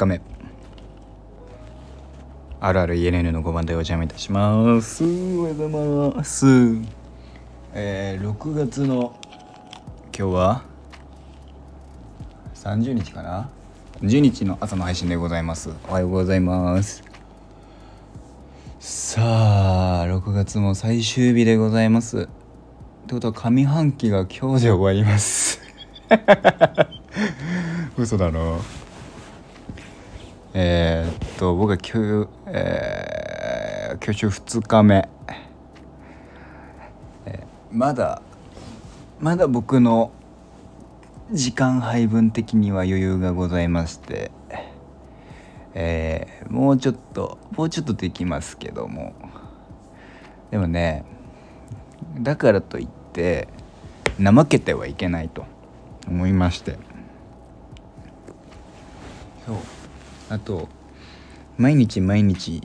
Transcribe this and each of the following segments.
日目。あるある ENN の5番でお邪魔いたします。おはようございます。えー、6月の今日は30日かな？10日の朝の配信でございます。おはようございます。さあ6月も最終日でございます。ってことは上半期が今日で終わります。嘘だろ。えー、っと僕は今日、えー、今日2日目、えー、まだまだ僕の時間配分的には余裕がございまして。えー、もうちょっともうちょっとできますけども。でもねだからといって怠けてはいけないと思いまして。そう。あと毎日毎日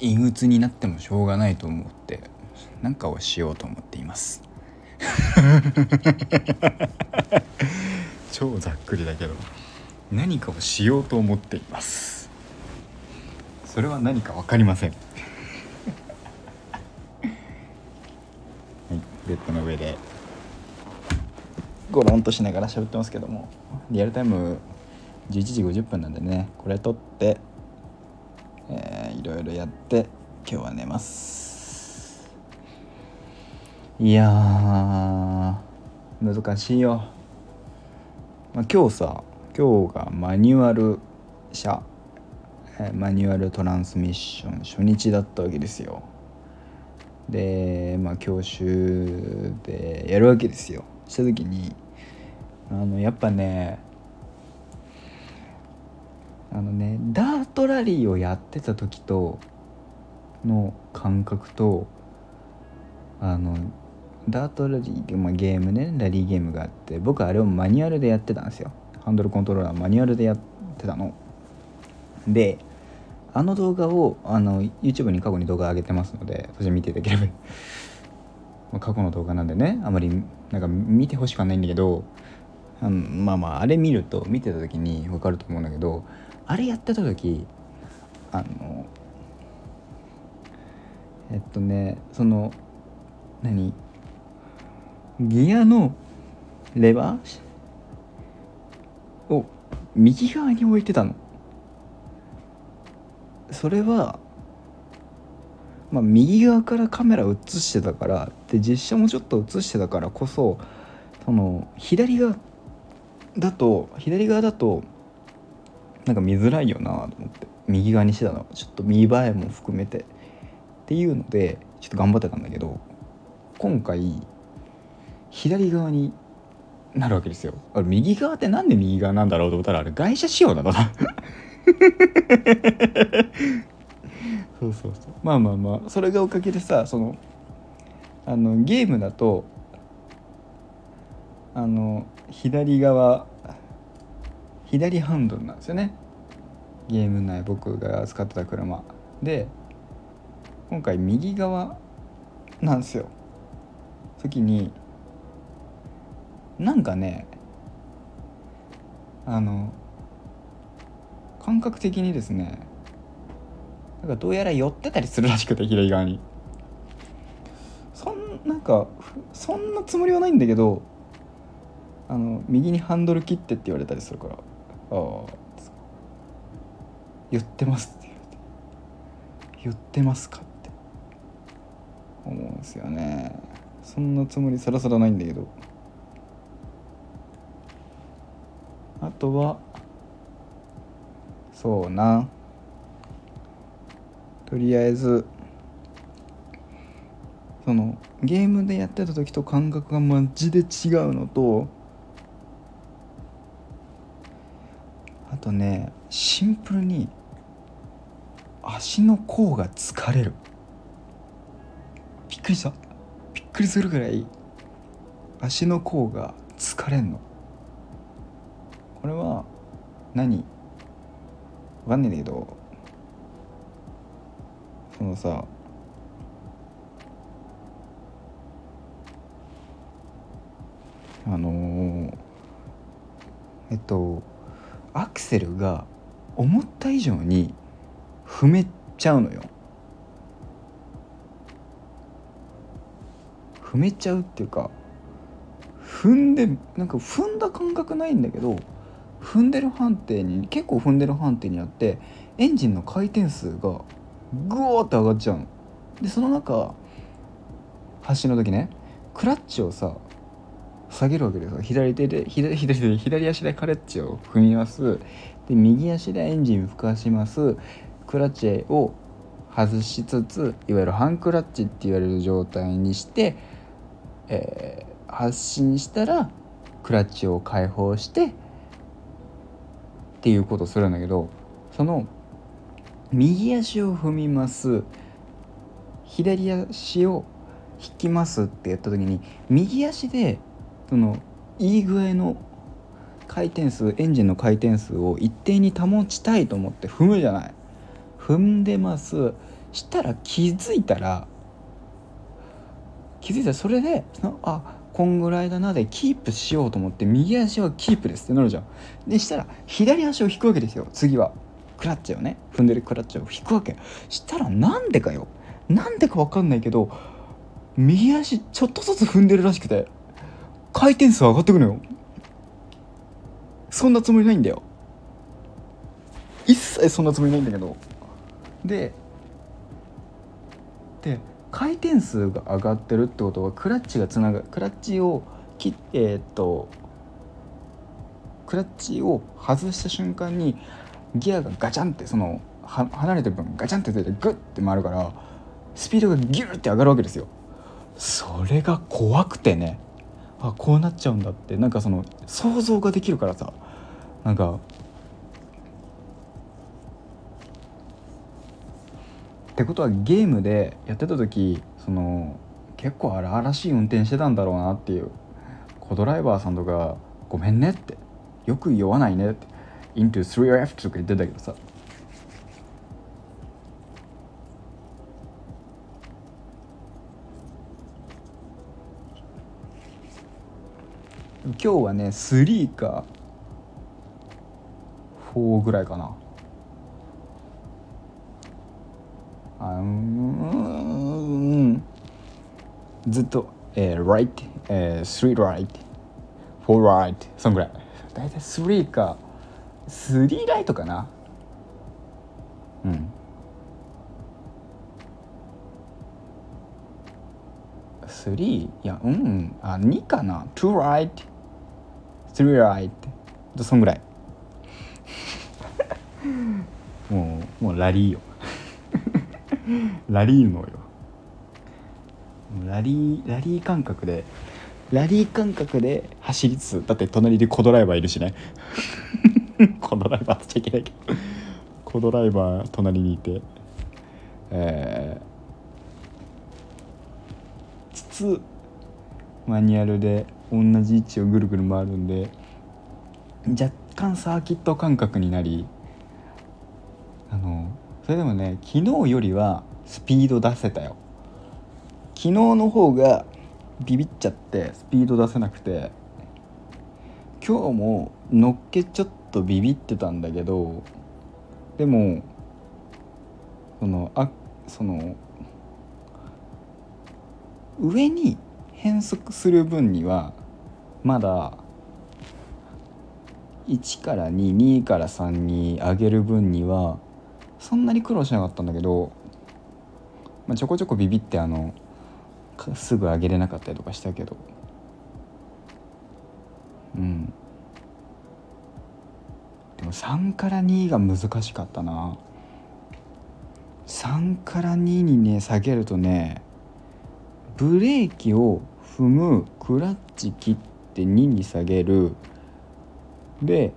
陰鬱になってもしょうがないと思って何かをしようと思っています。超ざっくりだけど何かをしようと思っています。それは何か分かりません。はいベッドの上で。ゴロンとしながら喋ってますけどもリアルタイム11時50分なんでねこれ撮って、えー、いろいろやって今日は寝ます。いや難しいよ、まあ、今日さ今日がマニュアル車マニュアルトランスミッション初日だったわけですよ。でまあ教習でやるわけですよ。した時にあのやっぱねあのねダートラリーをやってた時との感覚とあのダートラリー、まあ、ゲームねラリーゲームがあって僕あれをマニュアルでやってたんですよ。ハンドルコントローラーマニュアルでやってたの。であの動画をあの YouTube に過去に動画上げてますのでそちら見ていただければ。過去の動画なんでねあまりなんか見てほしくはないんだけどあのまあまああれ見ると見てた時に分かると思うんだけどあれやってた時あのえっとねその何ギアのレバーを右側に置いてたの。それはまあ右側からカメラ映してたからで実写もちょっと映してたからこそその左側だと左側だとなんか見づらいよなと思って。右側にしてたの。ちょっと見栄えも含めて。っていうのでちょっと頑張ってたんだけど今回左側になるわけですよ。あれ右側ってなんで右側なんだろうと思ったらあれ外車仕様だ。な そうそうそう。まあまあまあ。それがおかげでさそのあのゲームだとあの左側左ハンドルなんですよね。ゲーム内僕が使ってた車。で今回右側なんですよ。時になんかねあの感覚的にですねなんかどうやら寄ってたりするらしくて左側に。そんなんかそんなつもりはないんだけどあの右にハンドル切ってって言われたりするから。言ってますって言われて。言ってますかって。思うんですよね。そんなつもりさらさらないんだけど。あとはそうな。とりあえずそのゲームでやってた時と感覚がマジで違うのとあとねシンプルに足の甲が疲れる。びっくりした。びっくりするぐらい足の甲が疲れんの。これは何？わかんないんだけどそのさあのー、えっとアクセルが思った以上に踏めちゃうのよ踏めちゃうっていうか踏んでなんか踏んだ感覚ないんだけど踏んでる判定に結構踏んでる判定によってエンジンの回転数がグワーって上がっちゃうの。でその中発進の時ねクラッチをさ下げるわけですよ。左手で左左手で左足でクラッチを踏みます。で右足でエンジン吹かします。クラッチを外しつついわゆるハンクラッチって言われる状態にして、えー、発進したらクラッチを解放してっていうことをするんだけどその右足を踏みます。左足を引きますってやった時に右足でそのいい具合の回転数エンジンの回転数を一定に保ちたいと思って踏むじゃない。踏んでます。したら気づいたら気づいたらそれでそのあこんぐらいだなでキープしようと思って右足はキープですってなるじゃん。でしたら左足を引くわけですよ。次は。クラッチをね。踏んでるクラッチを引くわけ。したらなんでかよ。なんでか分かんないけど右足ちょっとずつ踏んでるらしくて。回転数上がってくのよ。そんなつもりないんだよ。一切そんなつもりないんだけど。でで回転数が上がってるってことはクラッチがつながクラッチを切えー、っとクラッチを外した瞬間にギアがガチャンってその離れてる分ガチャンって出てグッて回るからスピードがギューって上がるわけですよ。それが怖くてね。あこうなっちゃうんだって。なんかその想像ができるからさ。なんかってことはゲームでやってた時その結構荒々しい運転してたんだろうなっていう。コドライバーさんとか「ごめんね」って「よく酔わないね」って「into 3F」とか言ってたけどさ。今日はね3か4ぐらいかな。あうん。ずっと、えー、right、えー、3 right 4 right そんぐらい。大体3か3ライトかな。うん。3いやうん。あ2かな。2 right 3 right そんぐらい。もうもうラリーよ。ラリーのよ。ラリーラリー感覚でラリー感覚で走りつつだって隣でコドライバーいるしね。コドライバーっちゃいけないけど。コドライバー隣にいてえー、つつマニュアルで同じ位置をぐるぐる回るんで若干サーキット感覚になりあのそれでもね昨日よりはスピード出せたよ。昨日の方がビビっちゃってスピード出せなくて今日ものっけちょっとビビってたんだけどでもそのあその上に変速する分にはまだ1から22から3に上げる分にはそんなに苦労しなかったんだけど、まあ、ちょこちょこビビってあのすぐ上げれなかったりとかしたけど。うん。でも3から2が難しかったな。3から2にね下げるとねブレーキを踏むクラッチ切って2に下げる。で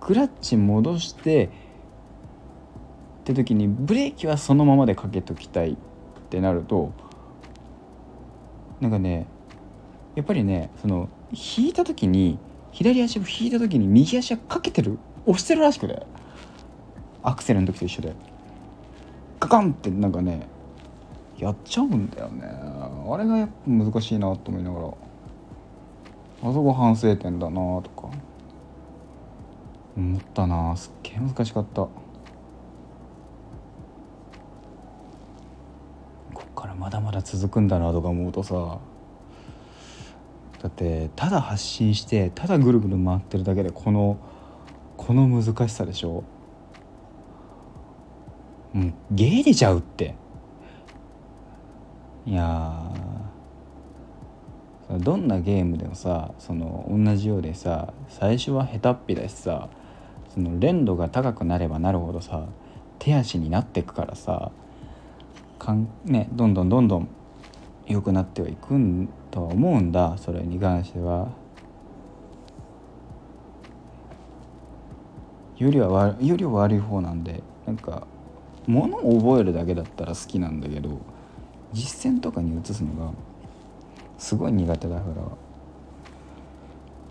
クラッチ戻してって時にブレーキはそのままでかけときたいってなるとなんかねやっぱりねその引いた時に左足を引いた時に右足はかけてる押してるらしくてアクセルの時と一緒で。ガカンってなんかねやっちゃうんだよね。あれがやっぱ難しいなと思いながら。あそこ反省点だなとか。思ったな。すっげえ難しかった。こっからまだまだ続くんだなとか思うとさ。だってただ発信してただぐるぐる回ってるだけでこのこの難しさでしょ。もう芸出ちゃうって。いやどんなゲームでもさその同じようでさ最初は下手っぴだしさその連度が高くなればなるほどさ手足になっていくからさかん、ね、どんどんどんどん良くなってはいくんとは思うんだ。それに関しては。よりはよりは悪い方なんでなんか物を覚えるだけだったら好きなんだけど実践とかに移すのがすごい苦手だから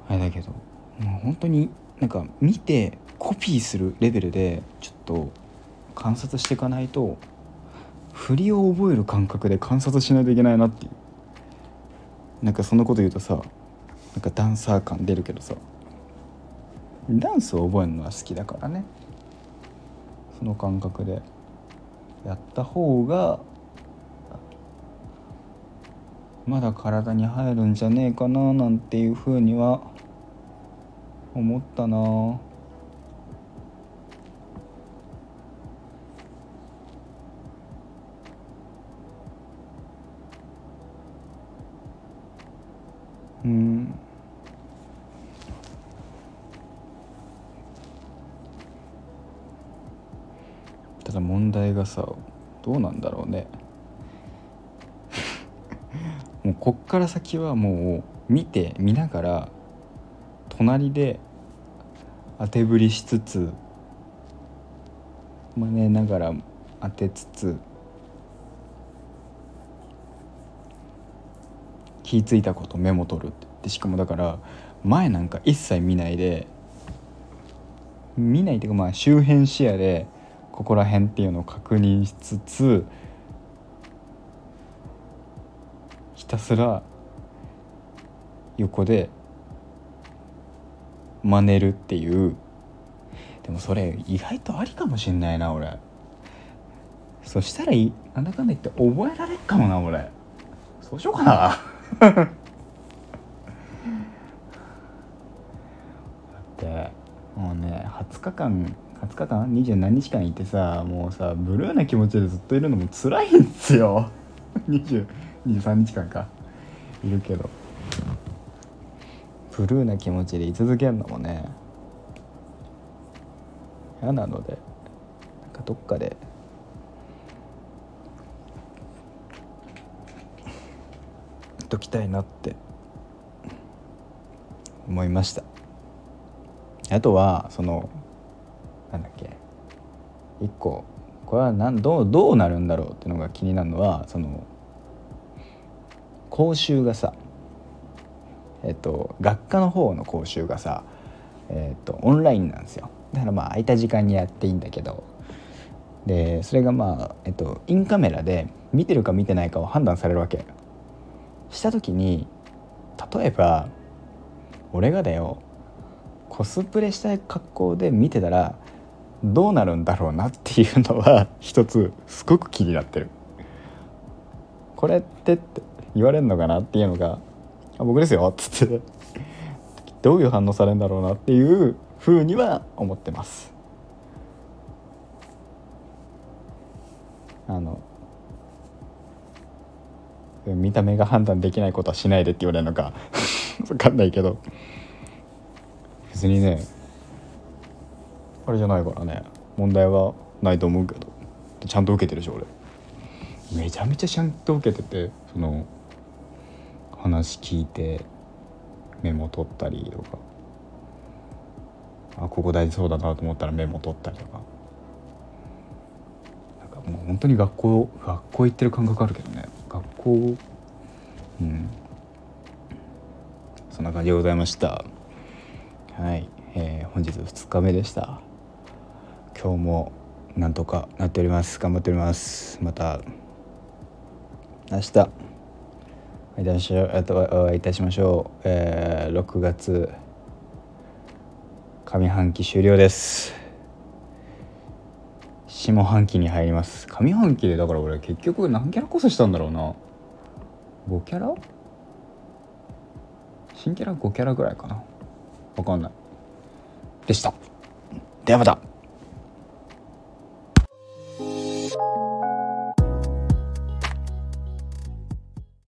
あれだけどもう本当になんか見てコピーするレベルでちょっと観察していかないと振りを覚える感覚で観察しないといけないなっていう。なんかそのこと言うとさなんかダンサー感出るけどさダンスを覚えるのは好きだからね。その感覚で。やった方がまだ体に入るんじゃねえかななんていうふうには思ったな。うん。ただ問題がさどうなんだろうね。もうこっから先はもう見て見ながら隣で当てぶりしつつ真似ながら当てつつ気付いたことメモ取るって。しかもだから前なんか一切見ないで見ないっていうかまあ周辺視野でここら辺っていうのを確認しつつひたすら横で真似るっていう。でもそれ意外とありかもしんないな俺。そしたらいなんだかんだ言って覚えられっかもな俺。そうしようかな。だってもうね20日間日間二十何日間いてさもうさブルーな気持ちでずっといるのも辛いんですよ。20 23日間かいるけど。ブルーな気持ちで居続けるのもね嫌なのでなんかどっかで。ときたいなって。思いました。あとはそのなんだっけ？一個これは何どうどうなるんだろうっていうのが気になるのはその講習がさえっと学科の方の講習がさえっとオンラインなんですよ。だからまあ空いた時間にやっていいんだけど。でそれがまあ、えっと、インカメラで見てるか見てないかを判断されるわけ。した時に例えば俺がだよコスプレした格好で見てたらどうなるんだろうなっていうのは一つすごく気になってる。これってって言われるのかなっていうのが「あ僕ですよ」っつってどういう反応されるんだろうなっていうふうには思ってます。あの見た目が判断できないことはしないでって言われるのか 分かんないけど別にねあれじゃないからね。問題はないと思うけど。ちゃんと受けてるでしょ俺。めちゃめちゃちゃんと受けててその話聞いてメモ取ったりとか。あここ大事そうだなと思ったらメモ取ったりとか。なんかもう本当に学校学校行ってる感覚あるけどね。学校うん。そんな感じでございました。はい、えー、本日2日目でした。今日もなんとかなっております。頑張っております。また明日お会いいたしお会いいたしましょう、えー、6月上半期終了です。下半期に入ります。上半期でだから俺結局何キャラこそしたんだろうな。5キャラ？新キャラ5キャラぐらいかな。分かんない。でした。ではまた。